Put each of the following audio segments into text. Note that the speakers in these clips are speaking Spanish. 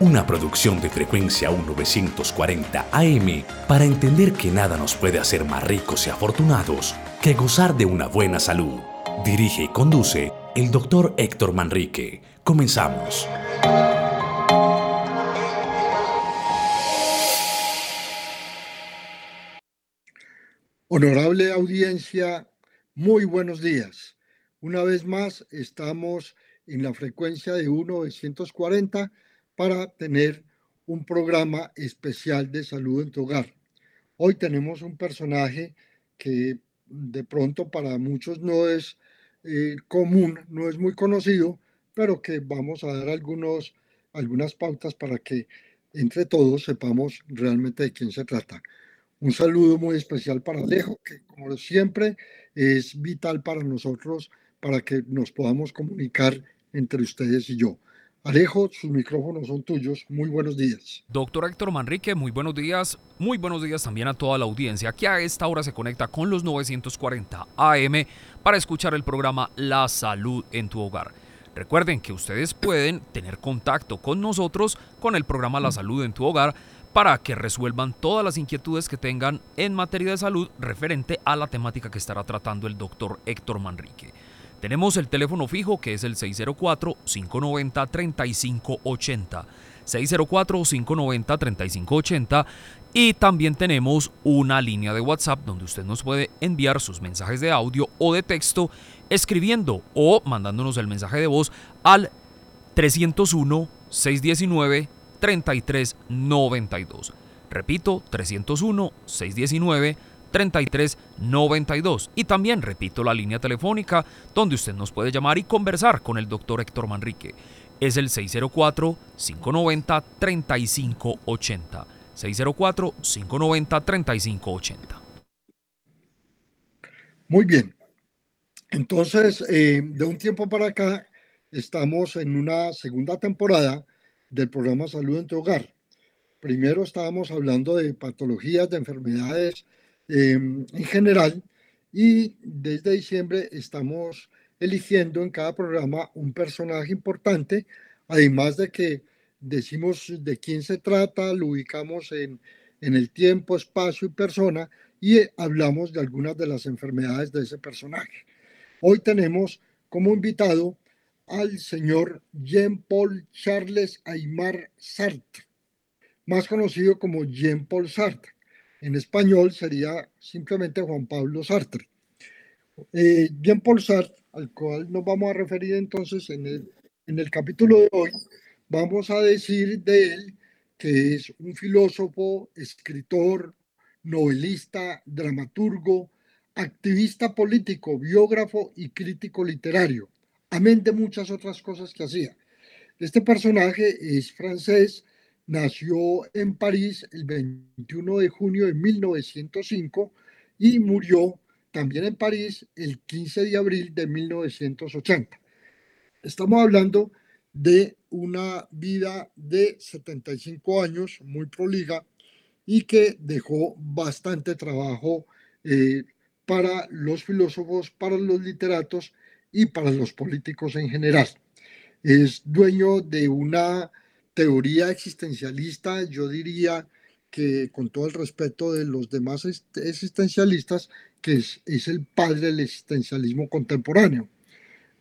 una producción de frecuencia 1940 AM para entender que nada nos puede hacer más ricos y afortunados que gozar de una buena salud. Dirige y conduce el doctor Héctor Manrique. Comenzamos. Honorable audiencia, muy buenos días. Una vez más estamos en la frecuencia de 1940 para tener un programa especial de salud en tu hogar. Hoy tenemos un personaje que de pronto para muchos no es eh, común, no es muy conocido, pero que vamos a dar algunos, algunas pautas para que entre todos sepamos realmente de quién se trata. Un saludo muy especial para Alejo, que como siempre es vital para nosotros para que nos podamos comunicar entre ustedes y yo. Alejo, sus micrófonos son tuyos. Muy buenos días. Doctor Héctor Manrique, muy buenos días. Muy buenos días también a toda la audiencia que a esta hora se conecta con los 940 AM para escuchar el programa La Salud en tu Hogar. Recuerden que ustedes pueden tener contacto con nosotros con el programa La Salud en tu Hogar para que resuelvan todas las inquietudes que tengan en materia de salud referente a la temática que estará tratando el doctor Héctor Manrique. Tenemos el teléfono fijo que es el 604-590-3580. 604-590-3580 y también tenemos una línea de WhatsApp donde usted nos puede enviar sus mensajes de audio o de texto escribiendo o mandándonos el mensaje de voz al 301-619-3392. Repito, 301-619-3392. 33 Y también repito la línea telefónica donde usted nos puede llamar y conversar con el doctor Héctor Manrique. Es el 604 590 3580. 604 590 3580. Muy bien. Entonces, eh, de un tiempo para acá, estamos en una segunda temporada del programa Salud en tu Hogar. Primero estábamos hablando de patologías, de enfermedades em, en general y desde diciembre estamos eligiendo en cada programa un personaje importante, además de que decimos de quién se trata, lo ubicamos en, en el tiempo, espacio y persona y hablamos de algunas de las enfermedades de ese personaje. Hoy tenemos como invitado al señor Jean-Paul Charles Aymar Sartre, más conocido como Jean-Paul Sartre. En español sería simplemente Juan Pablo Sartre. Eh, Jean-Paul Sartre, al cual nos vamos a referir entonces en el, en el capítulo de hoy, vamos a decir de él que es un filósofo, escritor, novelista, dramaturgo, activista político, biógrafo y crítico literario amén de muchas otras cosas que hacía. Este personaje es francés, nació en París el 21 de junio de 1905 y murió también en París el 15 de abril de 1980. Estamos hablando de una vida de 75 años, muy proliga, y que dejó bastante trabajo eh, para los filósofos, para los literatos y para los políticos en general. Es dueño de una teoría existencialista, yo diría que con todo el respeto de los demás existencialistas, que es, es el padre del existencialismo contemporáneo.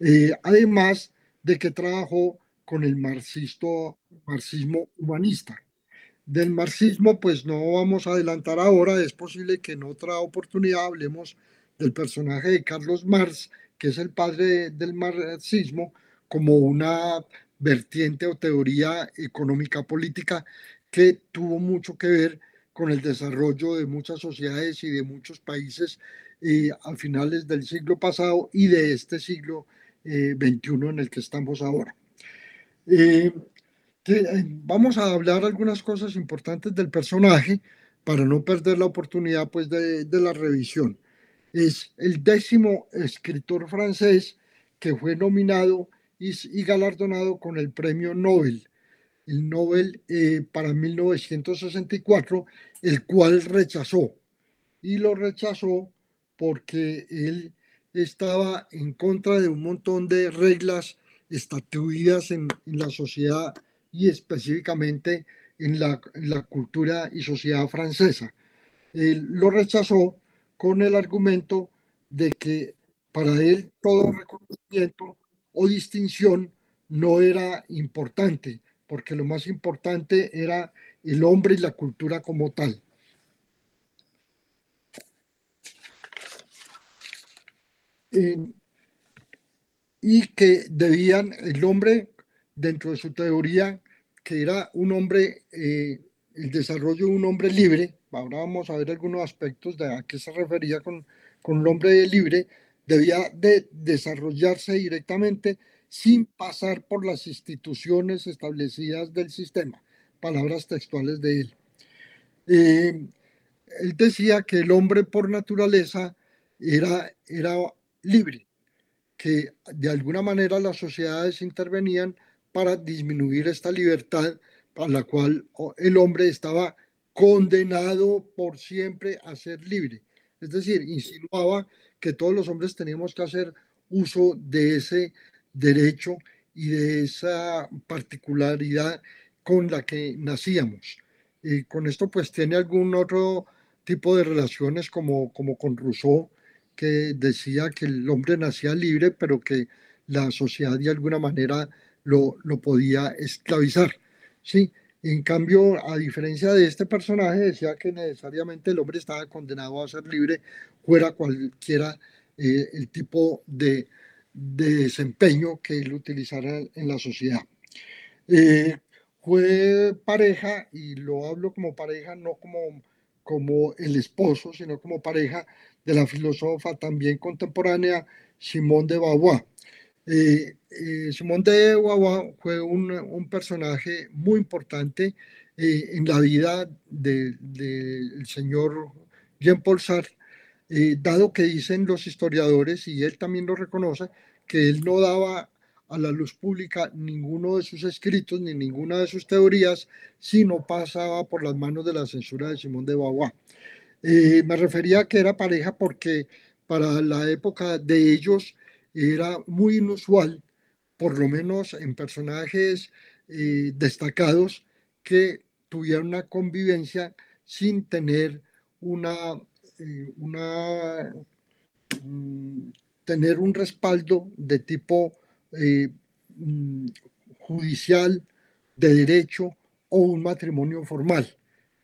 Eh, además de que trabajó con el marxismo humanista. Del marxismo, pues no vamos a adelantar ahora, es posible que en otra oportunidad hablemos del personaje de Carlos Marx, que es el padre del marxismo, como una vertiente o teoría económica política que tuvo mucho que ver con el desarrollo de muchas sociedades y de muchos países eh, a finales del siglo pasado y de este siglo XXI eh, en el que estamos ahora. Eh, vamos a hablar algunas cosas importantes del personaje para no perder la oportunidad pues, de, de la revisión. Es el décimo escritor francés que fue nominado y, galardonado con el premio Nobel, el Nobel eh, para 1964, el cual rechazó. Y lo rechazó porque él estaba en contra de un montón de reglas estatuidas en, la sociedad y específicamente en la, cultura y sociedad francesa. Él lo rechazó con el argumento de que para él todo reconocimiento o distinción no era importante, porque lo más importante era el hombre y la cultura como tal. y que debían, el hombre, dentro de su teoría, que era un hombre, eh, el desarrollo de un hombre libre, ahora vamos a ver algunos aspectos de a qué se refería con, con el hombre libre, debía de desarrollarse directamente sin pasar por las instituciones establecidas del sistema, palabras textuales de él. Eh, él decía que el hombre por naturaleza era, era libre, que de alguna manera las sociedades intervenían para disminuir esta libertad a la cual el hombre estaba condenado por siempre a ser libre. Es decir, insinuaba que todos los hombres teníamos que hacer uso de ese derecho y de esa particularidad con la que nacíamos. Y con esto pues tiene algún otro tipo de relaciones como, como con Rousseau, que decía que el hombre nacía libre, pero que la sociedad de alguna manera lo, lo podía esclavizar. Sí, en cambio, a diferencia de este personaje, decía que necesariamente el hombre estaba condenado a ser libre, fuera cualquiera eh, el tipo de, desempeño que él utilizara en la sociedad. Eh, fue pareja, y lo hablo como pareja, no como, como el esposo, sino como pareja de la filósofa también contemporánea Simone de Beauvoir. Eh, eh, Simón de Beauvoir fue un, personaje muy importante eh, en la vida del señor Jean-Paul Sartre, dado que dicen los historiadores, y él también lo reconoce, que él no daba a la luz pública ninguno de sus escritos ni ninguna de sus teorías si no pasaba por las manos de la censura de Simón de Beauvoir. me refería a que era pareja porque para la época de ellos era muy inusual, por lo menos en personajes eh, destacados, que tuvieran una convivencia sin tener una, eh, mm, tener un respaldo de tipo eh, mm, judicial, de derecho o un matrimonio formal.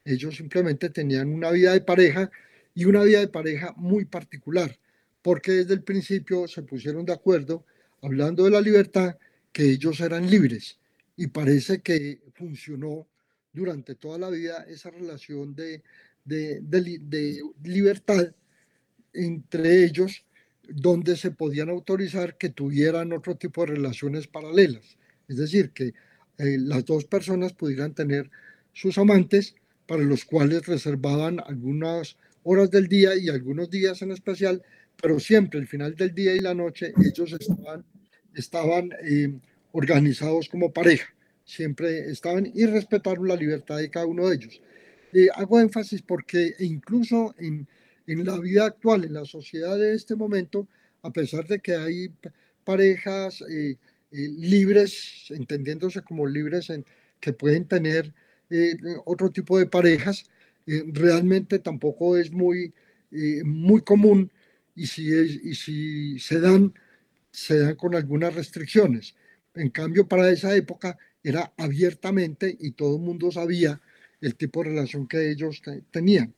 Ellos simplemente tenían una vida de pareja y una vida de pareja muy particular porque desde el principio se pusieron de acuerdo, hablando de la libertad, que ellos eran libres. Y parece que funcionó durante toda la vida esa relación de, de, libertad entre ellos, donde se podían autorizar que tuvieran otro tipo de relaciones paralelas. Es decir, que eh, las dos personas pudieran tener sus amantes para los cuales reservaban algunas horas del día y algunos días en especial pero siempre al final del día y la noche ellos estaban, estaban eh, organizados como pareja, siempre estaban y respetaron la libertad de cada uno de ellos. Eh, hago énfasis porque incluso en, en la vida actual, en la sociedad de este momento, a pesar de que hay parejas eh, libres, entendiéndose como libres, en, que pueden tener otro tipo de parejas, realmente tampoco es muy, muy común y si, y si se dan, se dan con algunas restricciones. En cambio, para esa época era abiertamente y todo el mundo sabía el tipo de relación que ellos tenían.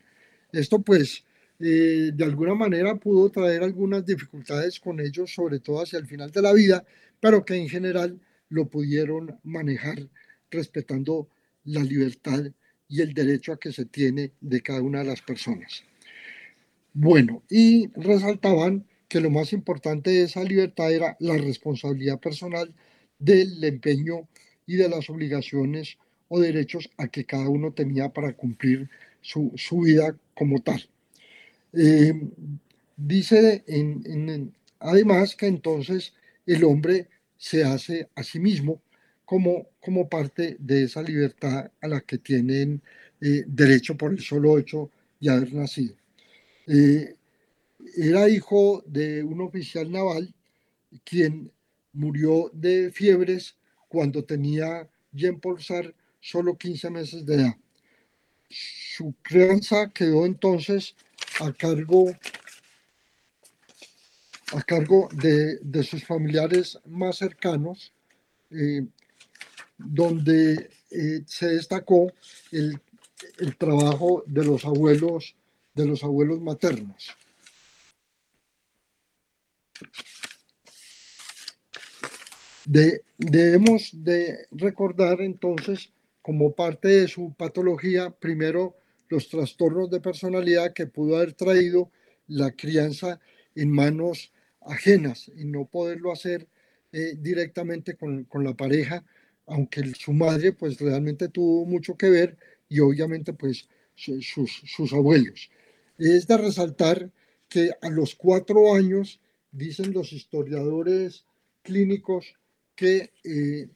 Esto pues eh, de alguna manera pudo traer algunas dificultades con ellos, sobre todo hacia el final de la vida, pero que en general lo pudieron manejar respetando la libertad y el derecho a que se tiene de cada una de las personas. Bueno, y resaltaban que lo más importante de esa libertad era la responsabilidad personal del empeño y de las obligaciones o derechos a que cada uno tenía para cumplir su, vida como tal. Eh, dice además que entonces el hombre se hace a sí mismo como, como parte de esa libertad a la que tienen eh, derecho por el solo hecho de haber nacido. Eh, era hijo de un oficial naval quien murió de fiebres cuando tenía Jean Paul solo 15 meses de edad. Su crianza quedó entonces a cargo, a cargo de, sus familiares más cercanos, eh, donde eh, se destacó el, el trabajo de los abuelos, de los abuelos maternos debemos de recordar entonces como parte de su patología, primero los trastornos de personalidad que pudo haber traído la crianza en manos ajenas y no poderlo hacer eh, directamente con, con, la pareja, aunque su madre pues realmente tuvo mucho que ver y obviamente pues sus, sus abuelos. Es de resaltar que a los cuatro años, dicen los historiadores clínicos, que eh,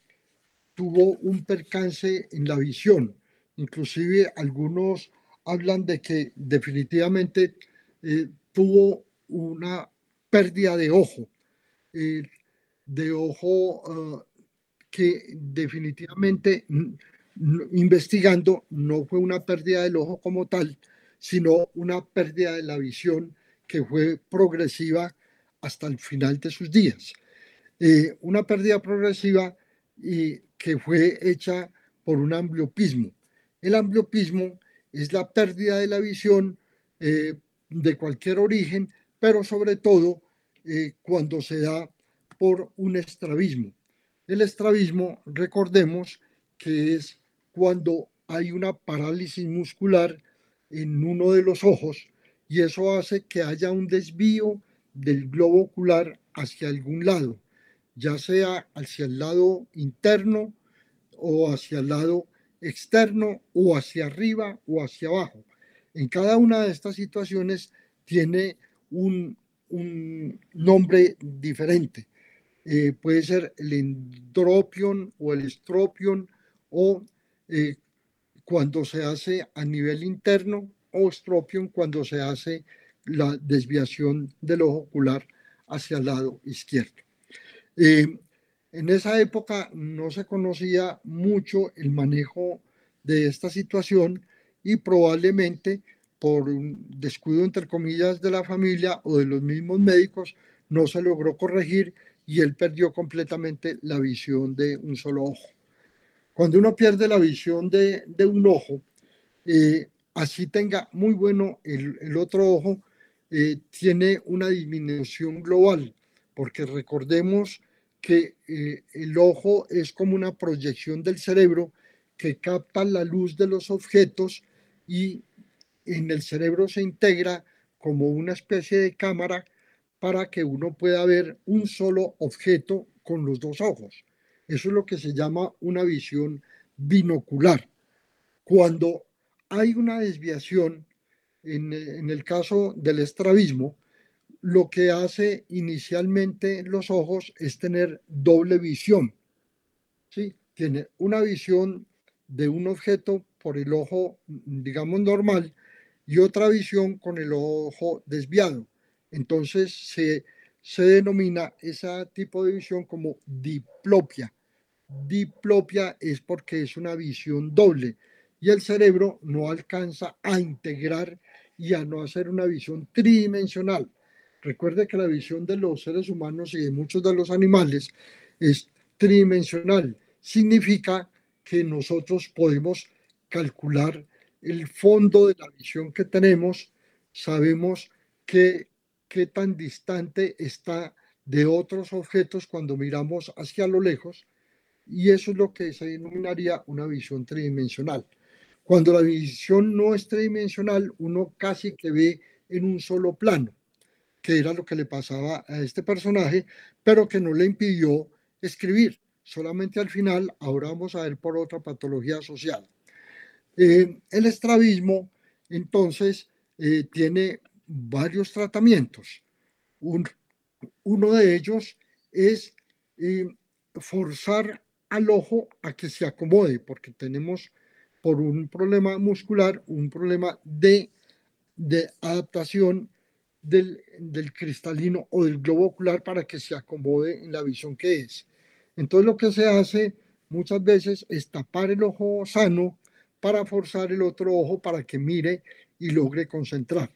tuvo un percance en la visión. Inclusive algunos hablan de que definitivamente eh, tuvo una pérdida de ojo, eh, de ojo ah, que definitivamente investigando no fue una pérdida del ojo como tal, sino una pérdida de la visión que fue progresiva hasta el final de sus días. Eh, una pérdida progresiva y que fue hecha por un ambliopismo. El ambliopismo es la pérdida de la visión eh, de cualquier origen, pero sobre todo eh, cuando se da por un estrabismo. El estrabismo, recordemos que es cuando hay una parálisis muscular en uno de los ojos y eso hace que haya un desvío del globo ocular hacia algún lado ya sea hacia el lado interno o hacia el lado externo o hacia arriba o hacia abajo. En cada una de estas situaciones tiene un, nombre diferente. Eh, puede ser el endropion o el estropion o eh, cuando se hace a nivel interno o estropion cuando se hace la desviación del ojo ocular hacia el lado izquierdo. Eh, en esa época no se conocía mucho el manejo de esta situación y probablemente por un descuido, entre comillas, de la familia o de los mismos médicos, no se logró corregir y él perdió completamente la visión de un solo ojo. Cuando uno pierde la visión de, un ojo, eh, así tenga muy bueno el, otro ojo, eh, tiene una disminución global porque recordemos que eh, el ojo es como una proyección del cerebro que capta la luz de los objetos y en el cerebro se integra como una especie de cámara para que uno pueda ver un solo objeto con los dos ojos. Eso es lo que se llama una visión binocular. Cuando hay una desviación, en, en el caso del estrabismo, lo que hace inicialmente los ojos es tener doble visión. ¿sí? Tiene una visión de un objeto por el ojo, digamos, normal y otra visión con el ojo desviado. Entonces se, se denomina ese tipo de visión como diplopia. Diplopia es porque es una visión doble y el cerebro no alcanza a integrar y a no hacer una visión tridimensional. Recuerde que la visión de los seres humanos y de muchos de los animales es tridimensional. Significa que nosotros podemos calcular el fondo de la visión que tenemos, sabemos qué, tan distante está de otros objetos cuando miramos hacia lo lejos, y eso es lo que se denominaría una visión tridimensional. Cuando la visión no es tridimensional, uno casi que ve en un solo plano que era lo que le pasaba a este personaje, pero que no le impidió escribir. Solamente al final, ahora vamos a ver por otra patología social. Eh, el estrabismo, entonces, eh, tiene varios tratamientos. uno de ellos es eh, forzar al ojo a que se acomode, porque tenemos por un problema muscular, un problema de, de adaptación del, del, cristalino o del globo ocular para que se acomode en la visión que es. Entonces lo que se hace muchas veces es tapar el ojo sano para forzar el otro ojo para que mire y logre concentrar.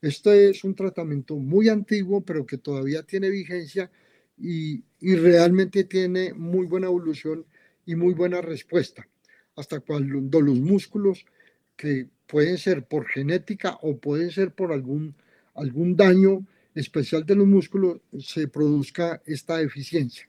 Este es un tratamiento muy antiguo, pero que todavía tiene vigencia y, y realmente tiene muy buena evolución y muy buena respuesta. Hasta cuando los músculos que pueden ser por genética o pueden ser por algún, algún daño especial de los músculos, se produzca esta deficiencia.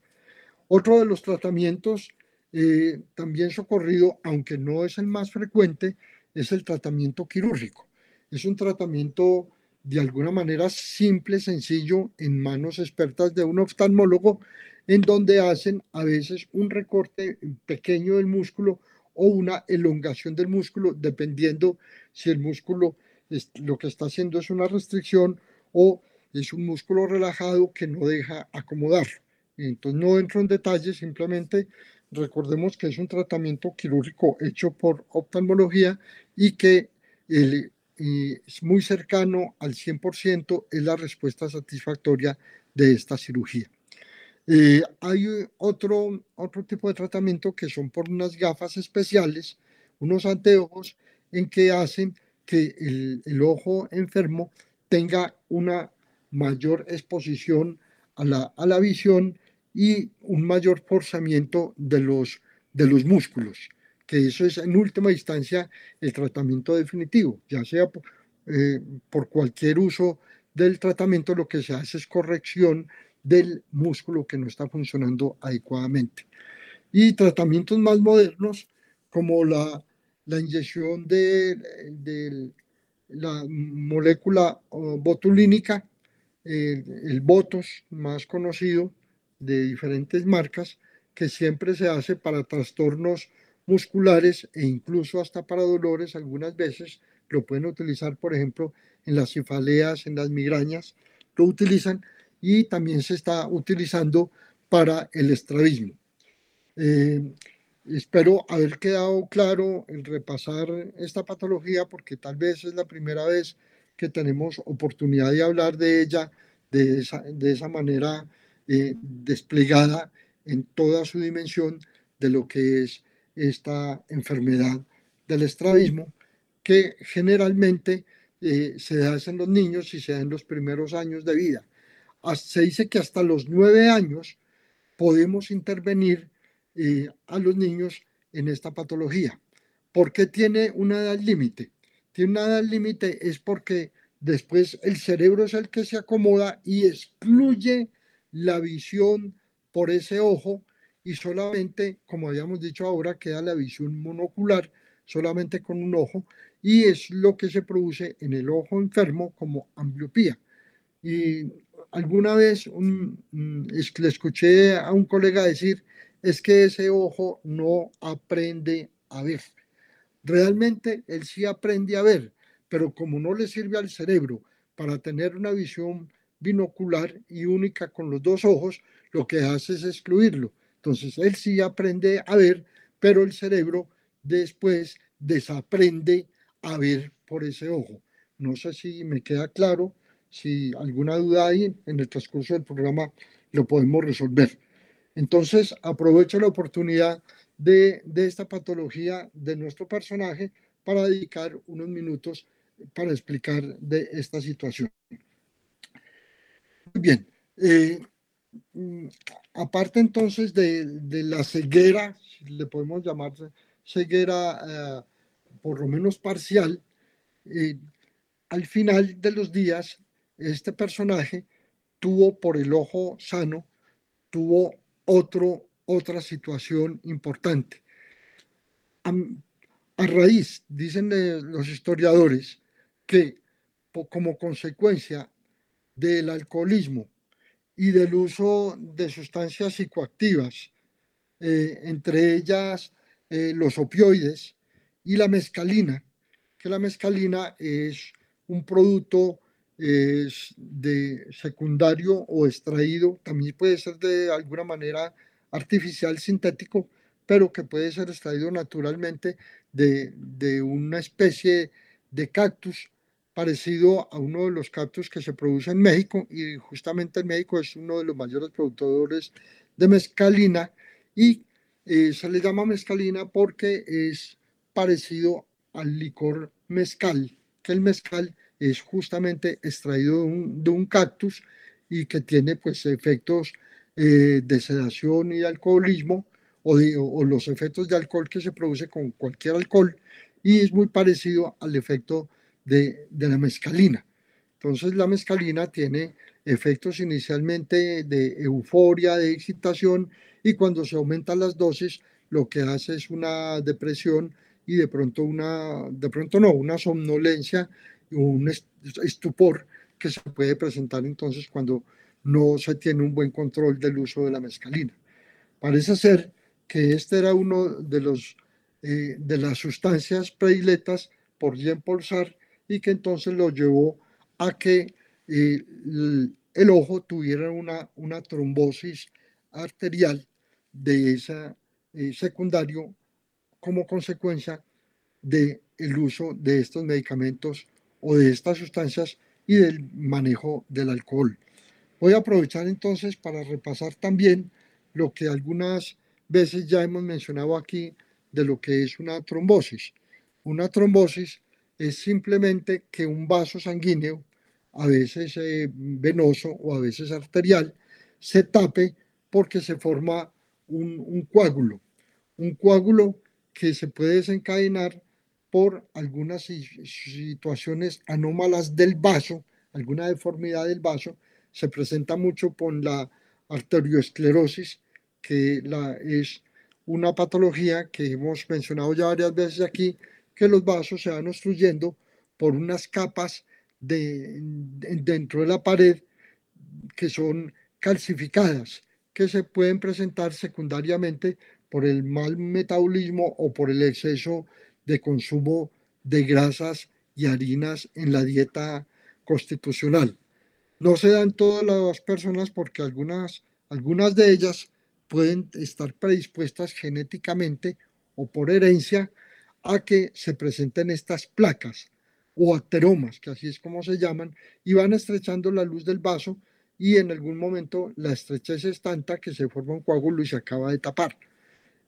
Otro de los tratamientos eh, también socorrido, aunque no es el más frecuente, es el tratamiento quirúrgico. Es un tratamiento de alguna manera simple, sencillo, en manos expertas de un oftalmólogo, en donde hacen a veces un recorte pequeño del músculo o una elongación del músculo, dependiendo si el músculo lo que está haciendo es una restricción o es un músculo relajado que no deja acomodar. Entonces no entro en detalles, simplemente recordemos que es un tratamiento quirúrgico hecho por oftalmología y que es muy cercano al 100% es la respuesta satisfactoria de esta cirugía. Eh, hay otro, otro tipo de tratamiento que son por unas gafas especiales, unos anteojos, en que hacen que el, ojo enfermo tenga una mayor exposición a la, a la visión y un mayor forzamiento de los, de los músculos, que eso es en última instancia el tratamiento definitivo, ya sea por, eh, por cualquier uso del tratamiento, lo que se hace es corrección del músculo que no está funcionando adecuadamente. Y tratamientos más modernos, como la, la inyección de, la molécula botulínica, el, el Botos más conocido, de diferentes marcas que siempre se hace para trastornos musculares e incluso hasta para dolores algunas veces lo pueden utilizar por ejemplo en las cefaleas, en las migrañas, lo utilizan y también se está utilizando para el estrabismo. Eh, espero haber quedado claro en repasar esta patología porque tal vez es la primera vez que tenemos oportunidad de hablar de ella de esa, de esa manera eh, desplegada en toda su dimensión de lo que es esta enfermedad del estrabismo, que generalmente eh, se da en los niños y se da en los primeros años de vida. Se dice que hasta los nueve años podemos intervenir eh, a los niños en esta patología. ¿Por qué tiene una edad límite? Tiene una edad límite es porque después el cerebro es el que se acomoda y excluye la visión por ese ojo y solamente, como habíamos dicho ahora, queda la visión monocular solamente con un ojo y es lo que se produce en el ojo enfermo como ambliopía. Y alguna vez le escuché a un colega decir, es que ese ojo no aprende a ver. Realmente él sí aprende a ver, pero como no le sirve al cerebro para tener una visión binocular y única con los dos ojos, lo que hace es excluirlo. Entonces él sí aprende a ver, pero el cerebro después desaprende a ver por ese ojo. No sé si me queda claro, si alguna duda hay en el transcurso del programa lo podemos resolver. Entonces aprovecho la oportunidad de, de esta patología de nuestro personaje para dedicar unos minutos para explicar de esta situación bien. Eh, mm, aparte entonces de, la ceguera, le podemos llamar ceguera eh, por lo menos parcial, eh, al final de los días, este personaje tuvo por el ojo sano, tuvo otra situación importante. A, raíz, dicen los historiadores, que como consecuencia del alcoholismo y del uso de sustancias psicoactivas, eh, entre ellas eh, los opioides y la mescalina, que la mescalina es un producto es de secundario o extraído, también puede ser de alguna manera artificial, sintético, pero que puede ser extraído naturalmente de, de una especie de cactus parecido a uno de los cactus que se produce en México y justamente en México es uno de los mayores productores de mezcalina y eh, se le llama mezcalina porque es parecido al licor mezcal, que el mezcal es justamente extraído de un, cactus y que tiene pues efectos eh, de sedación y alcoholismo o, o, los efectos de alcohol que se produce con cualquier alcohol y es muy parecido al efecto de, de la mescalina. Entonces la mescalina tiene efectos inicialmente de euforia, de excitación y cuando se aumentan las dosis lo que hace es una depresión y de pronto una, de pronto no, una somnolencia un estupor que se puede presentar entonces cuando no se tiene un buen control del uso de la mescalina. Parece ser que este era uno de, los, eh, de las sustancias predilectas por Jean Paul y que entonces lo llevó a que eh, el, ojo tuviera una, una trombosis arterial de ese eh, secundario como consecuencia del el uso de estos medicamentos o de estas sustancias y del manejo del alcohol. Voy a aprovechar entonces para repasar también lo que algunas veces ya hemos mencionado aquí de lo que es una trombosis. Una trombosis es simplemente que un vaso sanguíneo, a veces eh, venoso o a veces arterial, se tape porque se forma un, un coágulo. Un coágulo que se puede desencadenar por algunas situaciones anómalas del vaso, alguna deformidad del vaso, se presenta mucho con la arterioesclerosis, que es una patología que hemos mencionado ya varias veces aquí, que los vasos se van obstruyendo por unas capas de, dentro de la pared que son calcificadas, que se pueden presentar secundariamente por el mal metabolismo o por el exceso de consumo de grasas y harinas en la dieta constitucional. No se dan todas las personas porque algunas, algunas de ellas pueden estar predispuestas genéticamente o por herencia a que se presenten estas placas o ateromas, que así es como se llaman, y van estrechando la luz del vaso y en algún momento la estrechez es tanta que se forma un coágulo y se acaba de tapar.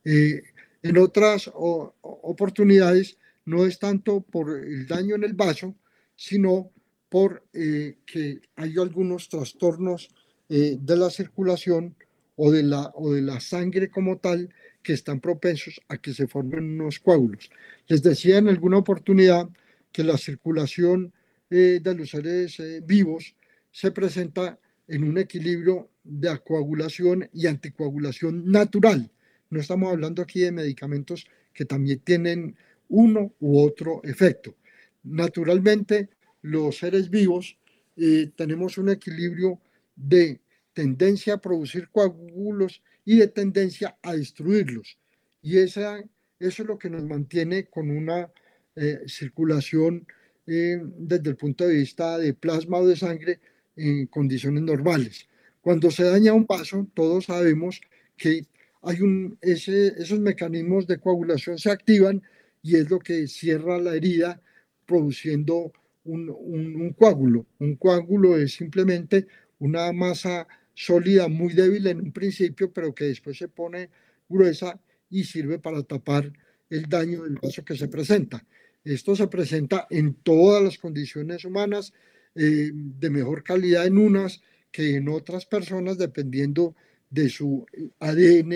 Eh, en otras oportunidades no es tanto por el daño en el vaso, sino por eh, que hay algunos trastornos eh, de la circulación o de la, o de la sangre como tal que están propensos a que se formen unos coágulos. Les decía en alguna oportunidad que la circulación eh, de los seres vivos se presenta en un equilibrio de coagulación y anticoagulación natural. No estamos hablando aquí de medicamentos que también tienen uno u otro efecto. Naturalmente, los seres vivos eh, tenemos un equilibrio de tendencia a producir coágulos y de tendencia a destruirlos. Y esa, eso es lo que nos mantiene con una eh, circulación eh, desde el punto de vista de plasma o de sangre en condiciones normales. Cuando se daña un vaso, todos sabemos que hay un, esos mecanismos de coagulación se activan y es lo que cierra la herida produciendo un, coágulo. Un coágulo es simplemente una masa sólida muy débil en un principio, pero que después se pone gruesa y sirve para tapar el daño del vaso que se presenta. Esto se presenta en todas las condiciones humanas, eh, de mejor calidad en unas que en otras personas, dependiendo de su ADN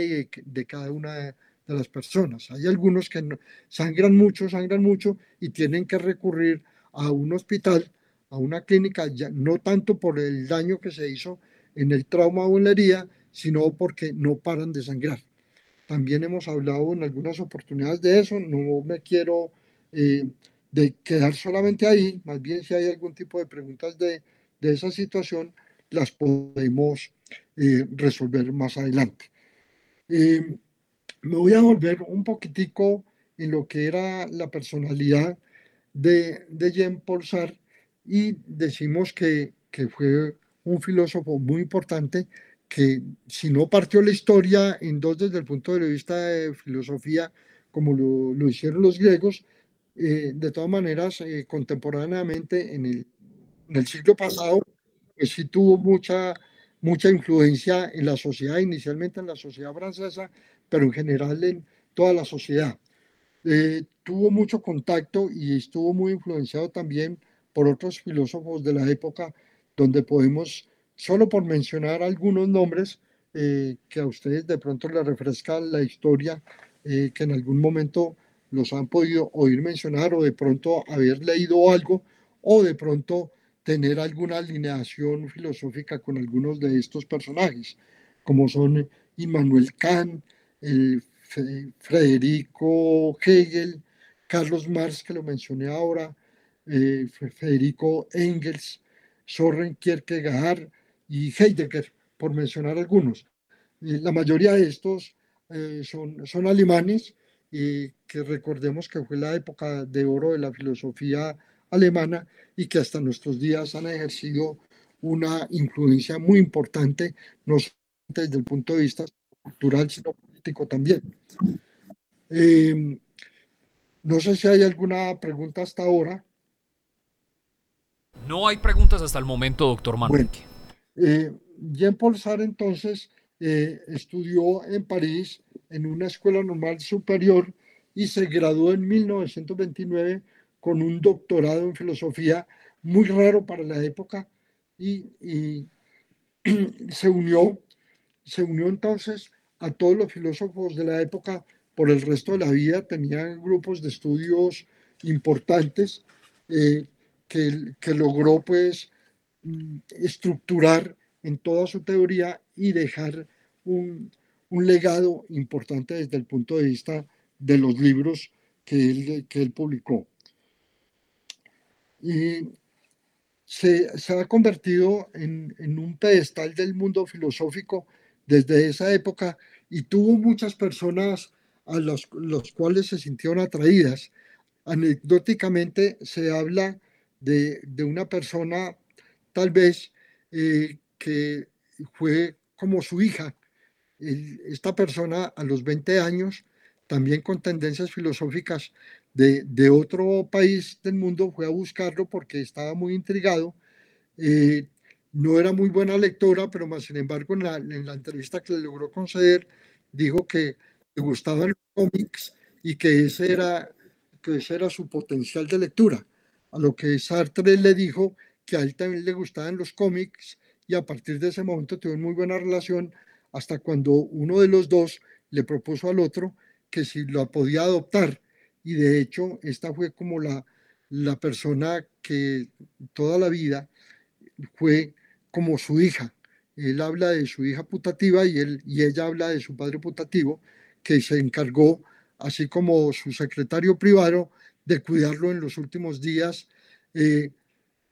de cada una de, las personas. Hay algunos que sangran mucho, sangran mucho y tienen que recurrir a un hospital, a una clínica, ya, no tanto por el daño que se hizo en el trauma o en la herida, sino porque no paran de sangrar. También hemos hablado en algunas oportunidades de eso, no me quiero eh, de quedar solamente ahí, más bien si hay algún tipo de preguntas de, de esa situación, las podemos eh, resolver más adelante. Eh, me voy a volver un poquitico en lo que era la personalidad de, de Jean Paul Sartre y decimos que, que fue un filósofo muy importante que si no partió la historia en dos desde el punto de vista de filosofía, como lo, lo hicieron los griegos, eh, de todas maneras, eh, contemporáneamente en el, en el, siglo pasado, pues sí tuvo mucha, mucha influencia en la sociedad, inicialmente en la sociedad francesa, pero en general en toda la sociedad. Eh, tuvo mucho contacto y estuvo muy influenciado también por otros filósofos de la época, donde podemos, solo por mencionar algunos nombres, eh, que a ustedes de pronto les refresca la historia, eh, que en algún momento los han podido oír mencionar o de pronto haber leído algo o de pronto tener alguna alineación filosófica con algunos de estos personajes, como son Immanuel Kant, el Federico Hegel, Carlos Marx, que lo mencioné ahora, eh, Federico Engels, Soren Kierkegaard y Heidegger, por mencionar algunos. la mayoría de estos eh, son, son alemanes y que recordemos que fue la época de oro de la filosofía alemana y que hasta nuestros días han ejercido una influencia muy importante, no solo desde el punto de vista cultural, sino político también. Eh, no sé si hay alguna pregunta hasta ahora. No hay preguntas hasta el momento, doctor Manuel. Eh, Jean-Paul Sartre entonces eh, estudió en París en una escuela normal superior y se graduó en 1929 con un doctorado en filosofía muy raro para la época y, se unió se unió entonces a todos los filósofos de la época por el resto de la vida, tenían grupos de estudios importantes eh, que, que, logró pues mm, estructurar en toda su teoría y dejar un, un, legado importante desde el punto de vista de los libros que él, que él publicó. Y se, se ha convertido en, en un pedestal del mundo filosófico desde esa época y tuvo muchas personas a los, los cuales se sintieron atraídas. Anecdóticamente se habla de, de una persona tal vez eh, que fue como su hija. esta persona a los 20 años, también con tendencias filosóficas de, de, otro país del mundo, fue a buscarlo porque estaba muy intrigado. Eh, no era muy buena lectora, pero más sin embargo en la, en la entrevista que le logró conceder, dijo que le gustaban los cómics y que ese, era, que ese era su potencial de lectura. A lo que Sartre le dijo que a él también le gustaban los cómics y a partir de ese momento tuvieron muy buena relación hasta cuando uno de los dos le propuso al otro que si lo podía adoptar. Y de hecho, esta fue como la, la persona que toda la vida fue como su hija. Él habla de su hija putativa y, él, y ella habla de su padre putativo, que se encargó, así como su secretario privado, de cuidarlo en los últimos días, eh,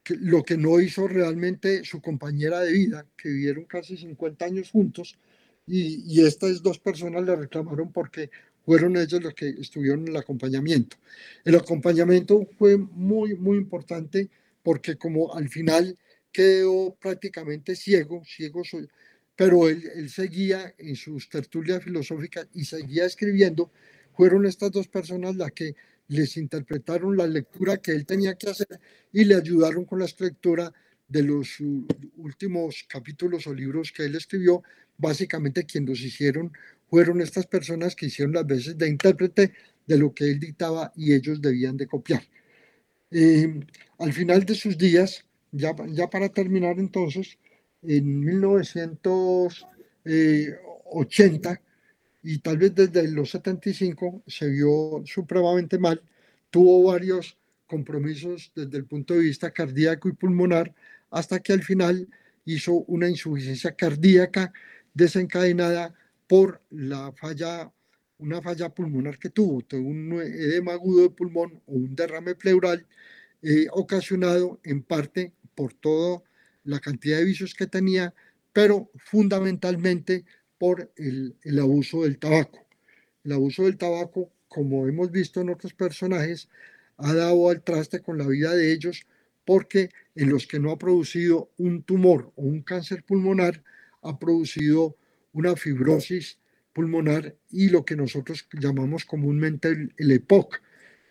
lo que no hizo realmente su compañera de vida, que vivieron casi 50 años juntos, y, y estas dos personas le reclamaron porque fueron ellos los que estuvieron en el acompañamiento. El acompañamiento fue muy, muy importante porque como al final quedó prácticamente ciego, ciego soy, pero él, él, seguía en sus tertulias filosóficas y seguía escribiendo. Fueron estas dos personas las que les interpretaron la lectura que él tenía que hacer y le ayudaron con la lectura de los últimos capítulos o libros que él escribió. Básicamente quienes los hicieron fueron estas personas que hicieron las veces de intérprete de lo que él dictaba y ellos debían de copiar. Eh, al final de sus días, ya, ya para terminar entonces, en 1980 y tal vez desde los 75 se vio supremamente mal, tuvo varios compromisos desde el punto de vista cardíaco y pulmonar, hasta que al final hizo una insuficiencia cardíaca desencadenada por la falla, una falla pulmonar que tuvo, un edema agudo de pulmón o un derrame pleural eh, ocasionado en parte por toda la cantidad de vicios que tenía, pero fundamentalmente por el, el abuso del tabaco. El abuso del tabaco, como hemos visto en otros personajes, ha dado al traste con la vida de ellos porque en los que no ha producido un tumor o un cáncer pulmonar, ha producido una fibrosis pulmonar y lo que nosotros llamamos comúnmente el, EPOC,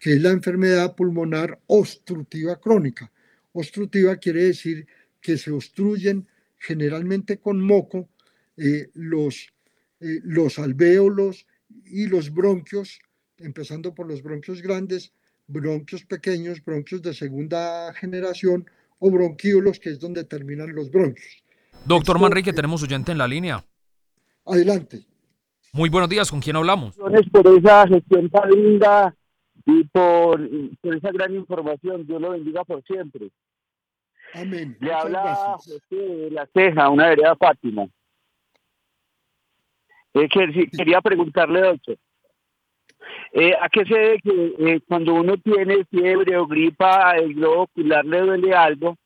que es la enfermedad pulmonar obstructiva crónica. Obstructiva quiere decir que se obstruyen generalmente con moco eh, los, eh, los alvéolos y los bronquios, empezando por los bronquios grandes, bronquios pequeños, bronquios de segunda generación o bronquíolos, que es donde terminan los bronquios. Doctor Manrique, tenemos oyente en la línea. Adelante. Muy buenos días, ¿con quién hablamos? Por esa gestión tan linda y por, esa gran información, Dios lo bendiga por siempre. Amén. Le habla de la Ceja, una vereda Fátima. Eh, quería preguntarle, doctor, eh, ¿a qué se debe que eh, cuando uno tiene fiebre o gripa, el globo ocular le duele algo?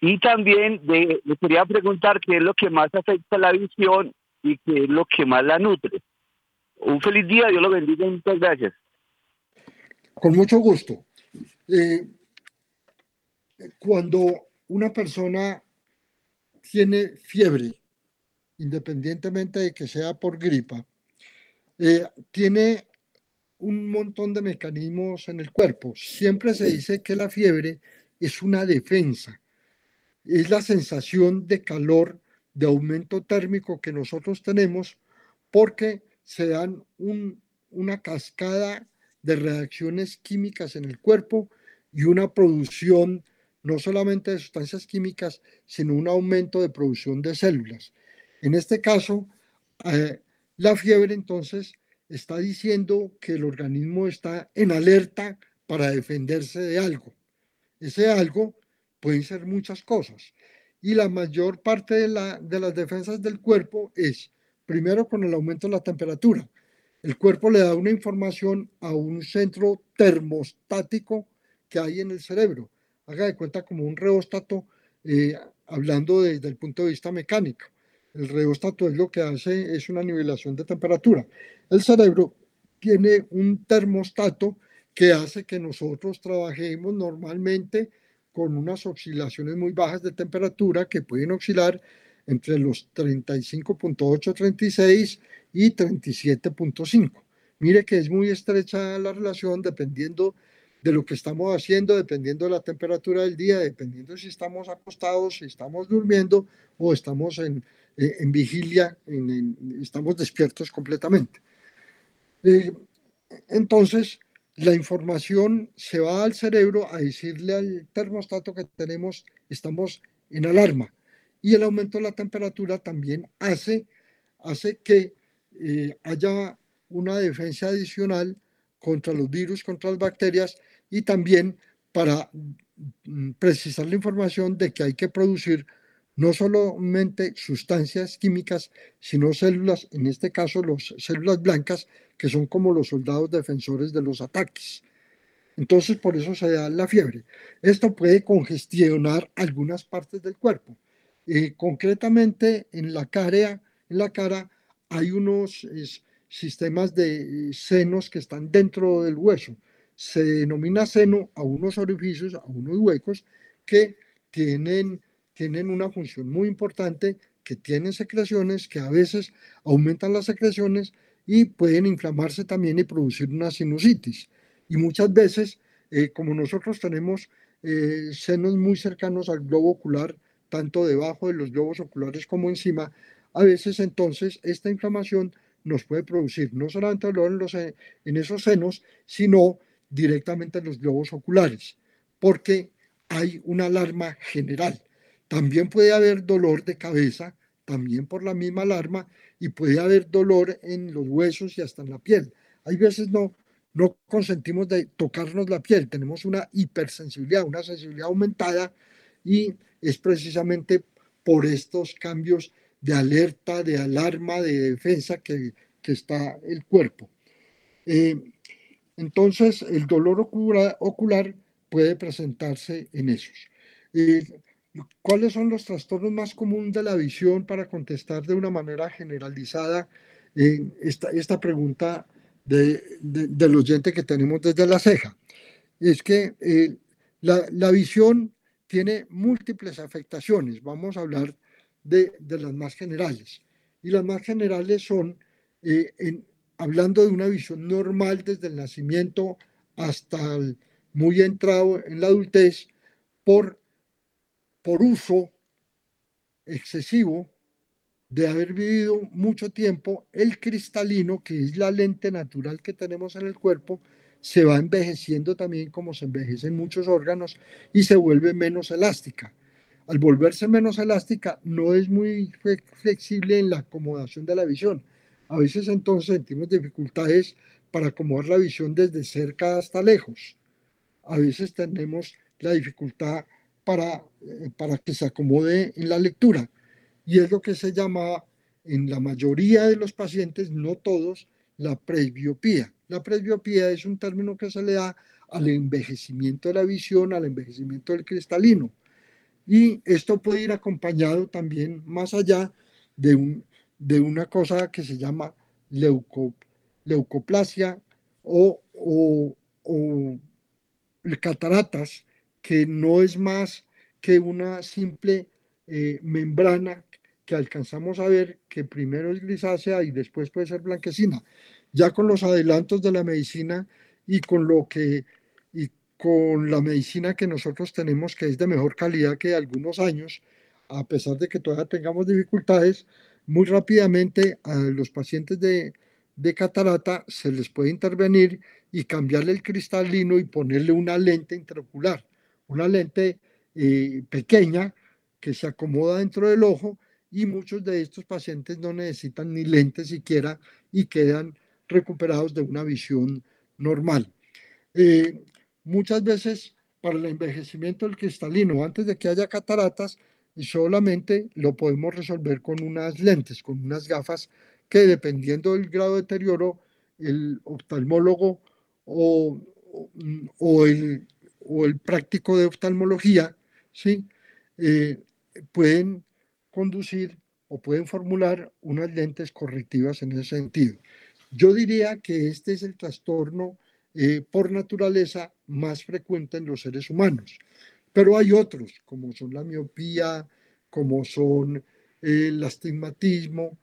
Y también le quería preguntar qué es lo que más afecta la visión y qué es lo que más la nutre. Un feliz día, Dios lo bendiga muchas gracias. Con mucho gusto. Eh, cuando una persona tiene fiebre, independientemente de que sea por gripa, eh, tiene un montón de mecanismos en el cuerpo. Siempre se dice que la fiebre es una defensa es la sensación de calor, de aumento térmico que nosotros tenemos porque se dan una cascada de reacciones químicas en el cuerpo y una producción no solamente de sustancias químicas, sino un aumento de producción de células. En este caso, eh, la fiebre entonces está diciendo que el organismo está en alerta para defenderse de algo. Ese algo pueden ser muchas cosas. Y la mayor parte de, la, de las defensas del cuerpo es, primero, con el aumento de la temperatura. El cuerpo le da una información a un centro termostático que hay en el cerebro. Haga de cuenta como un reóstato, eh, hablando desde el punto de vista mecánico. El reóstato es lo que hace, es una nivelación de temperatura. El cerebro tiene un termostato que hace que nosotros trabajemos normalmente con unas oscilaciones muy bajas de temperatura que pueden oscilar entre los 35.8, 36 y 37.5. Mire que es muy estrecha la relación dependiendo de lo que estamos haciendo, dependiendo de la temperatura del día, dependiendo si estamos acostados, si estamos durmiendo o estamos en, eh, en vigilia, estamos despiertos completamente. Eh, entonces, la información se va al cerebro a decirle al termostato que tenemos, estamos en alarma. Y el aumento de la temperatura también hace, hace que eh, haya una defensa adicional contra los virus, contra las bacterias y también para mm, precisar la información de que hay que producir no solamente sustancias químicas, sino células, en este caso las células blancas, que son como los soldados defensores de los ataques. Entonces, por eso se da la fiebre. Esto puede congestionar algunas partes del cuerpo. Eh, concretamente, en la cara, en la cara hay unos sistemas de eh, senos que están dentro del hueso. Se denomina seno a unos orificios, a unos huecos que tienen, tienen una función muy importante, que tienen secreciones, que a veces aumentan las secreciones y pueden inflamarse también y producir una sinusitis. Y muchas veces, eh, como nosotros tenemos eh, senos muy cercanos al globo ocular, tanto debajo de los globos oculares como encima, a veces entonces esta inflamación nos puede producir no solamente dolor en, los, en esos senos, sino directamente en los globos oculares, porque hay una alarma general. También puede haber dolor de cabeza, también por la misma alarma, y puede haber dolor en los huesos y hasta en la piel. Hay veces no, no consentimos de tocarnos la piel, tenemos una hipersensibilidad, una sensibilidad aumentada y es precisamente por estos cambios de alerta, de alarma, de defensa que, que está el cuerpo. Eh, entonces, el dolor ocular, puede presentarse en esos. Eh, ¿Cuáles son los trastornos más comunes de la visión para contestar de una manera generalizada en esta, esta pregunta de, del oyente que tenemos desde la ceja? Es que eh, La, visión tiene múltiples afectaciones. Vamos a hablar de, las más generales. Y las más generales son, eh, hablando de una visión normal desde el nacimiento hasta el muy entrado en la adultez, por, por uso excesivo de haber vivido mucho tiempo, el cristalino, que es la lente natural que tenemos en el cuerpo, se va envejeciendo también como se envejecen muchos órganos y se vuelve menos elástica. Al volverse menos elástica, no es muy flexible en la acomodación de la visión. A veces entonces sentimos dificultades para acomodar la visión desde cerca hasta lejos. A veces tenemos la dificultad para, eh, para que se acomode en la lectura. Y es lo que se llama en la mayoría de los pacientes, no todos, la presbiopía. La presbiopía es un término que se le da al envejecimiento de la visión, al envejecimiento del cristalino. Y esto puede ir acompañado también más allá de, un, de una cosa que se llama leucoplasia o, o, o cataratas, que no es más que una simple eh, membrana que alcanzamos a ver que primero es grisácea y después puede ser blanquecina. Ya con los adelantos de la medicina y con lo que y con la medicina que nosotros tenemos que es de mejor calidad que algunos años, a pesar de que todavía tengamos dificultades, muy rápidamente a los pacientes de, de catarata se les puede intervenir y cambiarle el cristalino y ponerle una lente intraocular, una lente eh, pequeña que se acomoda dentro del ojo y muchos de estos pacientes no necesitan ni lentes siquiera y quedan recuperados de una visión normal. Eh, muchas veces para el envejecimiento del cristalino, antes de que haya cataratas, solamente lo podemos resolver con unas lentes, con unas gafas que dependiendo del grado de deterioro, el oftalmólogo o, o, el, o el, práctico de oftalmología, ¿sí? Eh, pueden conducir o pueden formular unas lentes correctivas en ese sentido. Yo diría que este es el trastorno eh, por naturaleza más frecuente en los seres humanos, pero hay otros, como son la miopía, como son eh, el astigmatismo,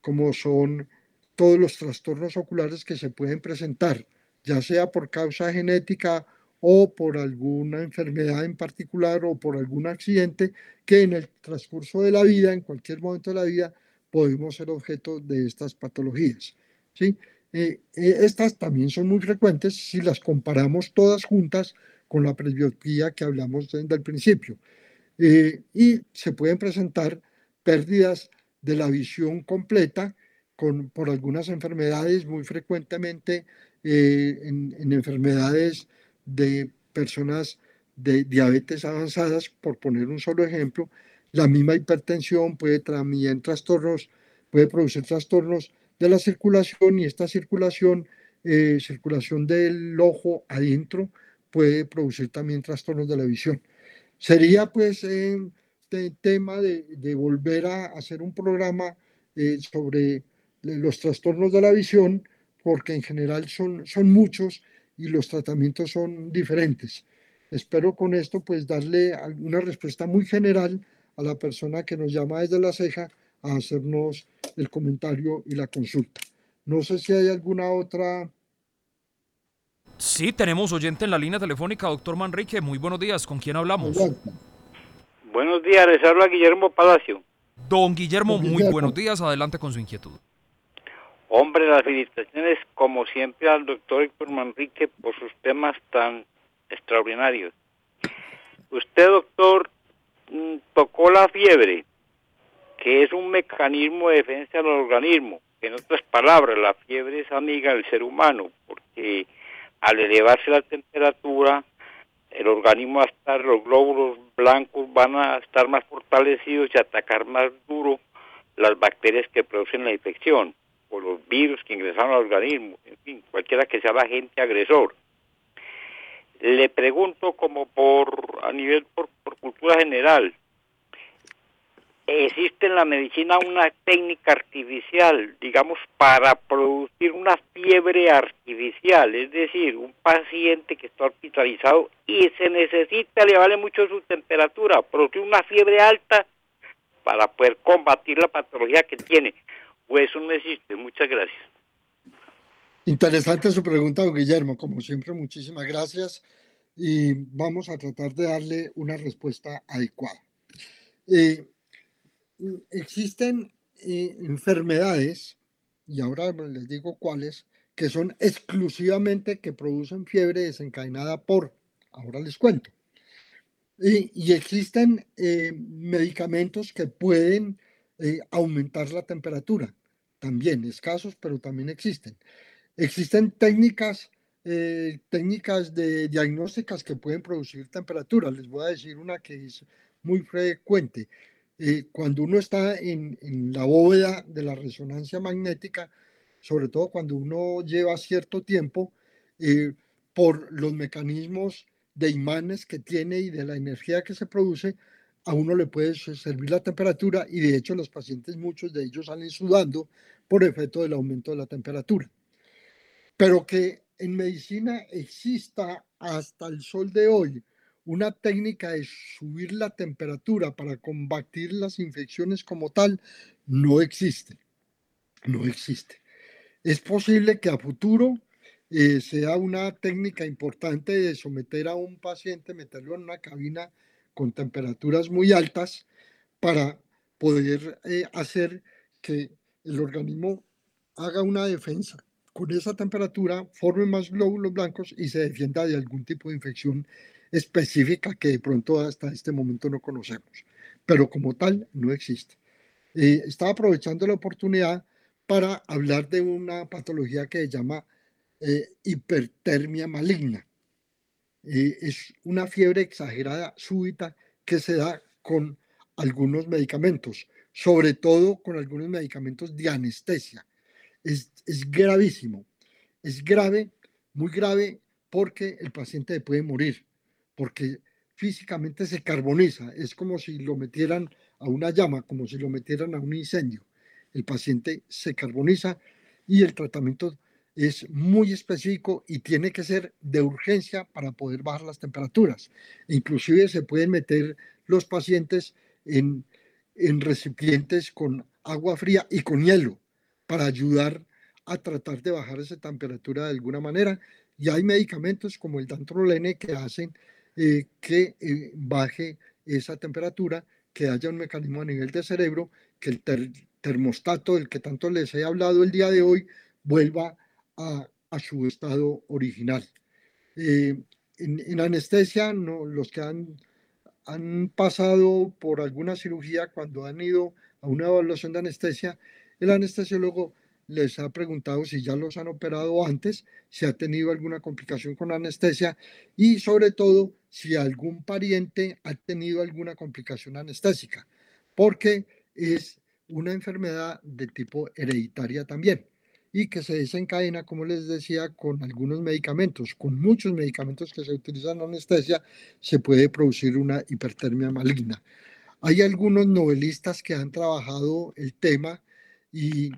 como son todos los trastornos oculares que se pueden presentar, ya sea por causa genética o por alguna enfermedad en particular o por algún accidente que en el transcurso de la vida, en cualquier momento de la vida, podemos ser objeto de estas patologías. ¿sí? Eh, eh, estas también son muy frecuentes si las comparamos todas juntas con la presbiopía que hablamos desde el principio. Eh, y se pueden presentar pérdidas de la visión completa con, por algunas enfermedades, muy frecuentemente en, en enfermedades de personas de diabetes avanzadas, por poner un solo ejemplo, la misma hipertensión puede también trastornos, puede producir trastornos de la circulación y esta circulación, eh, circulación del ojo adentro, puede producir también trastornos de la visión. Sería pues eh, tema de, volver a hacer un programa eh, sobre los trastornos de la visión, porque en general son, son muchos y los tratamientos son diferentes. Espero con esto pues darle una respuesta muy general a la persona que nos llama desde la ceja a hacernos el comentario y la consulta. No sé si hay alguna otra. Sí, tenemos oyente en la línea telefónica, doctor Manrique. Muy buenos días. ¿Con quién hablamos? Buenos días, les habla Guillermo Palacio. Don Guillermo, muy buenos días. Adelante con su inquietud. Hombre, las felicitaciones como siempre al doctor Héctor Manrique por sus temas tan extraordinarios. Usted, doctor, Mm, tocó la fiebre, que es un mecanismo de defensa del organismo. En otras palabras, la fiebre es amiga del ser humano, porque al elevarse la temperatura, el organismo va a estar, los glóbulos blancos van a estar más fortalecidos y atacar más duro las bacterias que producen la infección, o los virus que ingresan al organismo, en fin, cualquiera que sea el agente agresor. Le pregunto como por a nivel por, cultura general, existe en la medicina una técnica artificial, digamos, para producir una fiebre artificial, es decir, un paciente que está hospitalizado y se necesita elevarle mucho su temperatura, producir una fiebre alta para poder combatir la patología que tiene. O eso no existe. Muchas gracias. Interesante su pregunta, Guillermo. Como siempre, muchísimas gracias y vamos a tratar de darle una respuesta adecuada. Eh, existen eh, enfermedades, y ahora les digo cuáles, que son exclusivamente que producen fiebre desencadenada por, ahora les cuento. Y, existen eh, medicamentos que pueden aumentar la temperatura, también escasos, pero también existen. Existen técnicas, técnicas de diagnósticas que pueden producir temperatura. Les voy a decir una que es muy frecuente. Eh, cuando uno está en, la bóveda de la resonancia magnética, sobre todo cuando uno lleva cierto tiempo, eh, por los mecanismos de imanes que tiene y de la energía que se produce, a uno le puede servir la temperatura y de hecho los pacientes, muchos de ellos salen sudando por efecto del aumento de la temperatura. Pero que en medicina exista hasta el sol de hoy una técnica de subir la temperatura para combatir las infecciones como tal no existe. No existe. Es posible que a futuro eh, sea una técnica importante de someter a un paciente, meterlo en una cabina con temperaturas muy altas para poder eh, hacer que el organismo haga una defensa con esa temperatura, forme más glóbulos blancos y se defienda de algún tipo de infección específica que de pronto hasta este momento no conocemos, pero como tal no existe. Eh, estaba aprovechando la oportunidad para hablar de una patología que se llama eh, hipertermia maligna. Eh, es una fiebre exagerada súbita que se da con algunos medicamentos, sobre todo con algunos medicamentos de anestesia. Es, es gravísimo, es grave, muy grave, porque el paciente puede morir porque físicamente se carboniza, es como si lo metieran a una llama, como si lo metieran a un incendio. El paciente se carboniza y el tratamiento es muy específico y tiene que ser de urgencia para poder bajar las temperaturas. Inclusive se pueden meter los pacientes en, en recipientes con agua fría y con hielo para ayudar a tratar de bajar esa temperatura de alguna manera. Y hay medicamentos como el dantrolene que hacen eh, que eh, baje esa temperatura, que haya un mecanismo a nivel de cerebro, que el termostato del que tanto les he hablado el día de hoy vuelva a, su estado original. Eh, en, anestesia, no, los que han, han pasado por alguna cirugía, cuando han ido a una evaluación de anestesia, el anestesiólogo les ha preguntado si ya los han operado antes, si ha tenido alguna complicación con anestesia y sobre todo si algún pariente ha tenido alguna complicación anestésica, porque es una enfermedad de tipo hereditaria también y que se desencadena, como les decía, con algunos medicamentos, con muchos medicamentos que se utilizan en anestesia, se puede producir una hipertermia maligna. Hay algunos novelistas que han trabajado el tema y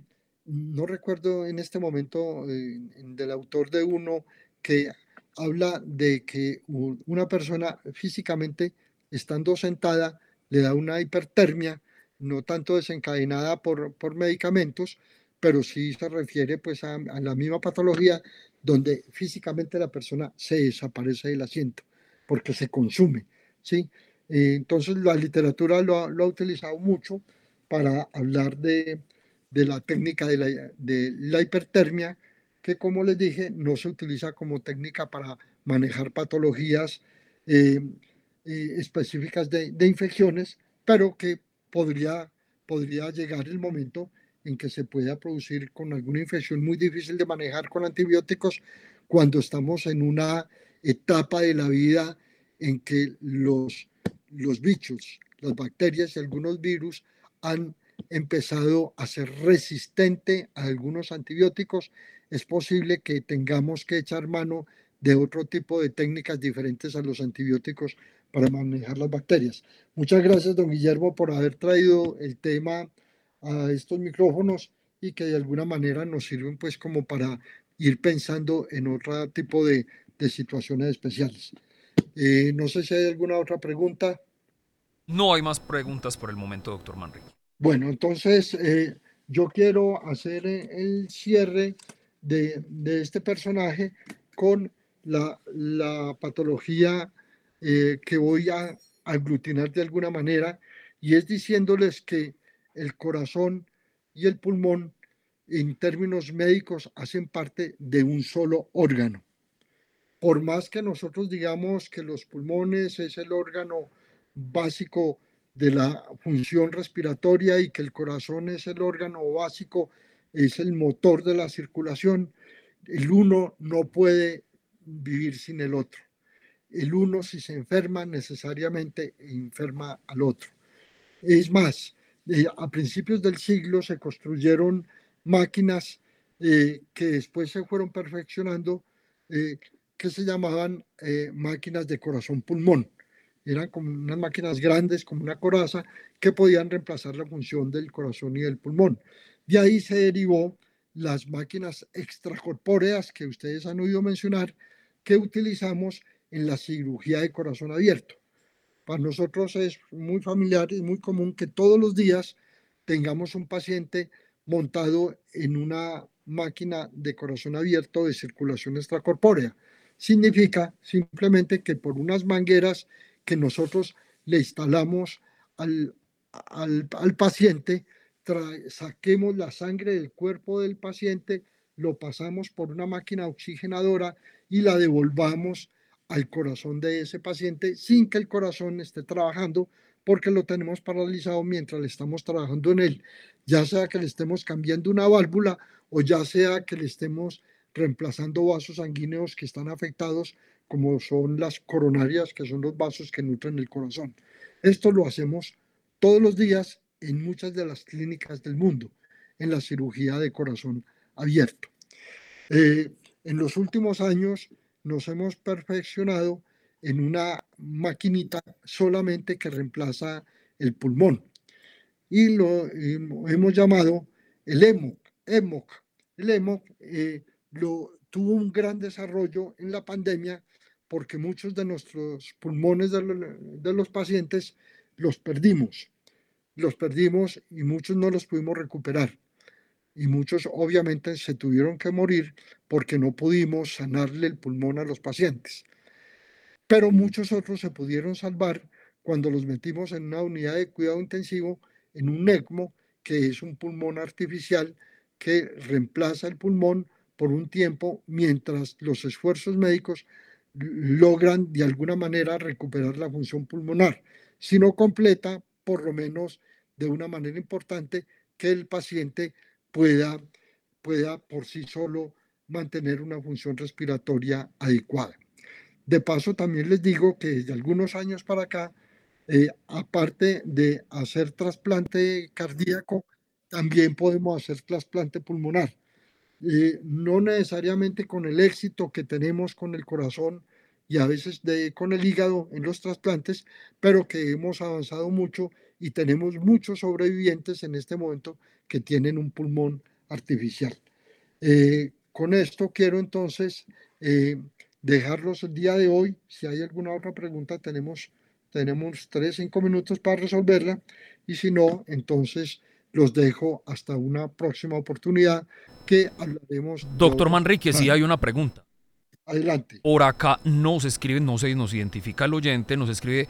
no recuerdo en este momento del autor de uno que habla de que una persona físicamente, estando sentada, le da una hipertermia, no tanto desencadenada por, por medicamentos, pero sí se refiere pues a, la misma patología donde físicamente la persona se desaparece del asiento porque se consume, ¿sí? Eh, entonces la literatura lo ha utilizado mucho para hablar de, de la técnica de la, de la hipertermia, que como les dije, no se utiliza como técnica para manejar patologías eh, eh, específicas de, de, infecciones, pero que podría, podría llegar el momento en que se pueda producir con alguna infección muy difícil de manejar con antibióticos cuando estamos en una etapa de la vida en que los, los bichos, las bacterias y algunos virus han empezado a ser resistente a algunos antibióticos, es posible que tengamos que echar mano de otro tipo de técnicas diferentes a los antibióticos para manejar las bacterias. Muchas gracias, don Guillermo, por haber traído el tema a estos micrófonos y que de alguna manera nos sirven pues como para ir pensando en otro tipo de, de situaciones especiales. Eh, no sé si hay alguna otra pregunta. No hay más preguntas por el momento, doctor Manrique. Bueno, entonces eh, yo quiero hacer el cierre de, de este personaje con la, la patología eh, que voy a aglutinar de alguna manera y es diciéndoles que el corazón y el pulmón en términos médicos hacen parte de un solo órgano. Por más que nosotros digamos que los pulmones es el órgano básico de la función respiratoria y que el corazón es el órgano básico, es el motor de la circulación, el uno no puede vivir sin el otro. El uno si se enferma necesariamente enferma al otro. Es más, eh, a principios del siglo se construyeron máquinas eh, que después se fueron perfeccionando, eh, que se llamaban máquinas de corazón-pulmón. Eran como unas máquinas grandes, como una coraza, que podían reemplazar la función del corazón y del pulmón. De ahí se derivó las máquinas extracorpóreas que ustedes han oído mencionar, que utilizamos en la cirugía de corazón abierto. Para nosotros es muy familiar y muy común que todos los días tengamos un paciente montado en una máquina de corazón abierto de circulación extracorpórea. Significa simplemente que por unas mangueras que nosotros le instalamos al, al, al paciente, saquemos la sangre del cuerpo del paciente, lo pasamos por una máquina oxigenadora y la devolvamos al corazón de ese paciente sin que el corazón esté trabajando porque lo tenemos paralizado mientras le estamos trabajando en él, ya sea que le estemos cambiando una válvula o ya sea que le estemos reemplazando vasos sanguíneos que están afectados, como son las coronarias, que son los vasos que nutren el corazón. Esto lo hacemos todos los días en muchas de las clínicas del mundo, en la cirugía de corazón abierto. Eh, en los últimos años nos hemos perfeccionado en una maquinita solamente que reemplaza el pulmón y lo hemos llamado el EMOC. EMOC. El EMOC eh, lo, tuvo un gran desarrollo en la pandemia porque muchos de nuestros pulmones de, de los pacientes los perdimos. Los perdimos y muchos no los pudimos recuperar y muchos obviamente se tuvieron que morir porque no pudimos sanarle el pulmón a los pacientes. Pero muchos otros se pudieron salvar cuando los metimos en una unidad de cuidado intensivo, en un ECMO, que es un pulmón artificial que reemplaza el pulmón por un tiempo mientras los esfuerzos médicos logran de alguna manera recuperar la función pulmonar, si no completa, por lo menos de una manera importante, que el paciente pueda, pueda por sí solo mantener una función respiratoria adecuada. De paso, también les digo que desde algunos años para acá, eh, aparte de hacer trasplante cardíaco, también podemos hacer trasplante pulmonar. Eh, no necesariamente con el éxito que tenemos con el corazón y a veces de, con el hígado en los trasplantes, pero que hemos avanzado mucho y tenemos muchos sobrevivientes en este momento que tienen un pulmón artificial. Eh, con esto quiero entonces eh, dejarlos el día de hoy. Si hay alguna otra pregunta, tenemos, tenemos tres, cinco minutos para resolverla. Y si no, entonces los dejo hasta una próxima oportunidad que hablaremos. Doctor Manrique, si hay una pregunta. Adelante. Por acá nos escribe, no sé, nos identifica el oyente, nos escribe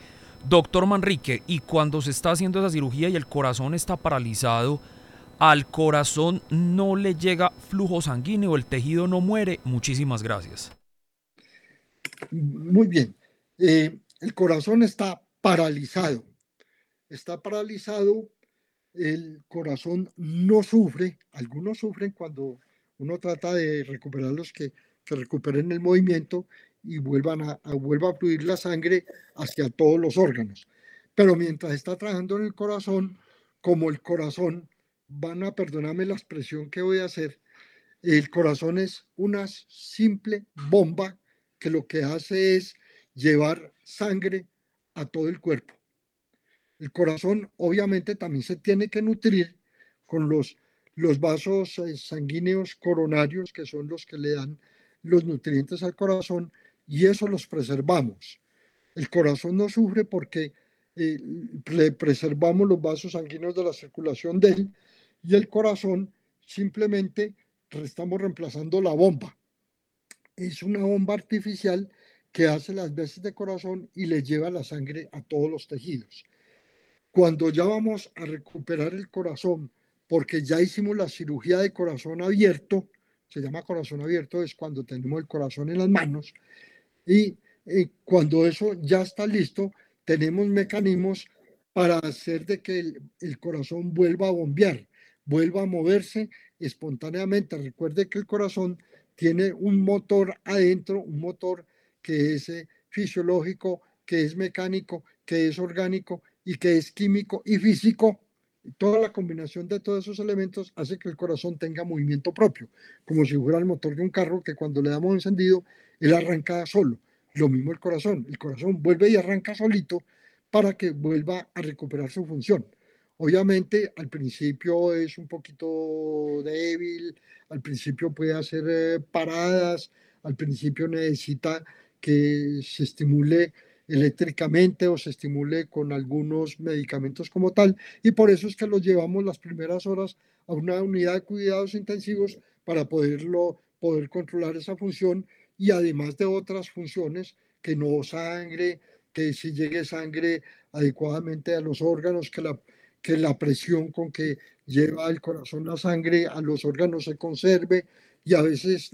Doctor Manrique, y cuando se está haciendo esa cirugía y el corazón está paralizado, al corazón no le llega flujo sanguíneo, el tejido no muere. Muchísimas gracias. Muy bien. Eh, el corazón está paralizado. Está paralizado, el corazón no sufre. Algunos sufren cuando uno trata de recuperar los que, que recuperen el movimiento y vuelvan a, vuelva a fluir la sangre hacia todos los órganos. Pero mientras está trabajando en el corazón, como el corazón, van a perdonarme la expresión que voy a hacer, el corazón es una simple bomba que lo que hace es llevar sangre a todo el cuerpo. El corazón obviamente también se tiene que nutrir con los, los vasos eh, sanguíneos coronarios, que son los que le dan los nutrientes al corazón, y eso los preservamos. El corazón no sufre porque eh, le preservamos los vasos sanguíneos de la circulación de él, y el corazón simplemente estamos reemplazando la bomba. Es una bomba artificial que hace las veces de corazón y le lleva la sangre a todos los tejidos. Cuando ya vamos a recuperar el corazón, porque ya hicimos la cirugía de corazón abierto, se llama corazón abierto, es cuando tenemos el corazón en las manos, y cuando eso ya está listo, tenemos mecanismos para hacer de que el, corazón vuelva a bombear, vuelva a moverse espontáneamente. Recuerde que el corazón tiene un motor adentro, un motor que es eh, fisiológico, que es mecánico, que es orgánico y que es químico y físico. Toda la combinación de todos esos elementos hace que el corazón tenga movimiento propio, como si fuera el motor de un carro que cuando le damos encendido, él arranca solo. Lo mismo el corazón. El corazón vuelve y arranca solito para que vuelva a recuperar su función. Obviamente al principio es un poquito débil, al principio puede hacer eh, paradas, al principio necesita que se estimule eléctricamente o se estimule con algunos medicamentos como tal. Y por eso es que lo llevamos las primeras horas a una unidad de cuidados intensivos para poderlo, poder controlar esa función y además de otras funciones que no sangre, que si llegue sangre adecuadamente a los órganos, que la, que la presión con que lleva el corazón la sangre a los órganos se conserve y a veces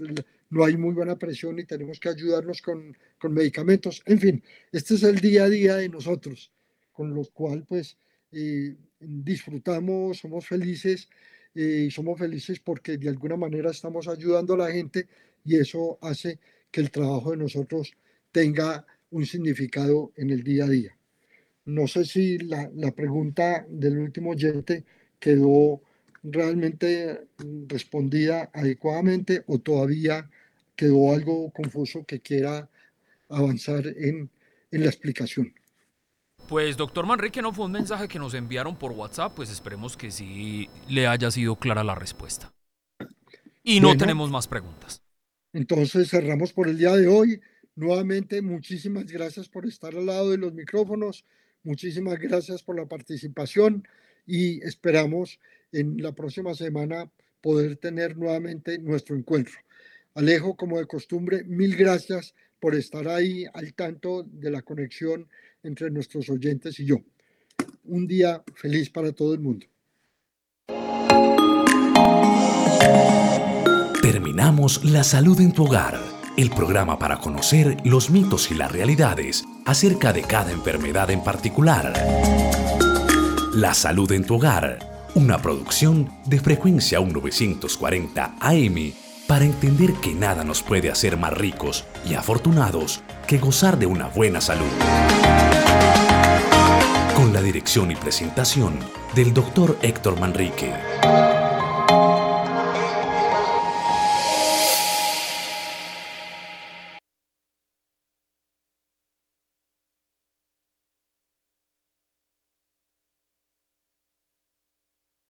no hay muy buena presión y tenemos que ayudarnos con, con medicamentos. En fin, este es el día a día de nosotros, con lo cual pues eh, disfrutamos, somos felices eh, y somos felices porque de alguna manera estamos ayudando a la gente y eso hace que el trabajo de nosotros tenga un significado en el día a día. No sé si la, la pregunta del último oyente quedó realmente respondida adecuadamente o todavía quedó algo confuso que quiera avanzar en, en la explicación. Pues doctor Manrique, no fue un mensaje que nos enviaron por WhatsApp, pues esperemos que sí le haya sido clara la respuesta. Y no tenemos más preguntas. Entonces cerramos por el día de hoy. Nuevamente, muchísimas gracias por estar al lado de los micrófonos. Muchísimas gracias por la participación y esperamos en la próxima semana poder tener nuevamente nuestro encuentro. Alejo, como de costumbre, mil gracias por estar ahí al tanto de la conexión entre nuestros oyentes y yo. Un día feliz para todo el mundo. Terminamos La Salud en tu Hogar, el programa para conocer los mitos y las realidades acerca de cada enfermedad en particular. La Salud en tu Hogar una producción de frecuencia 1940 AM para entender que nada nos puede hacer más ricos y afortunados que gozar de una buena salud. Con la dirección y presentación del Dr. Héctor Manrique.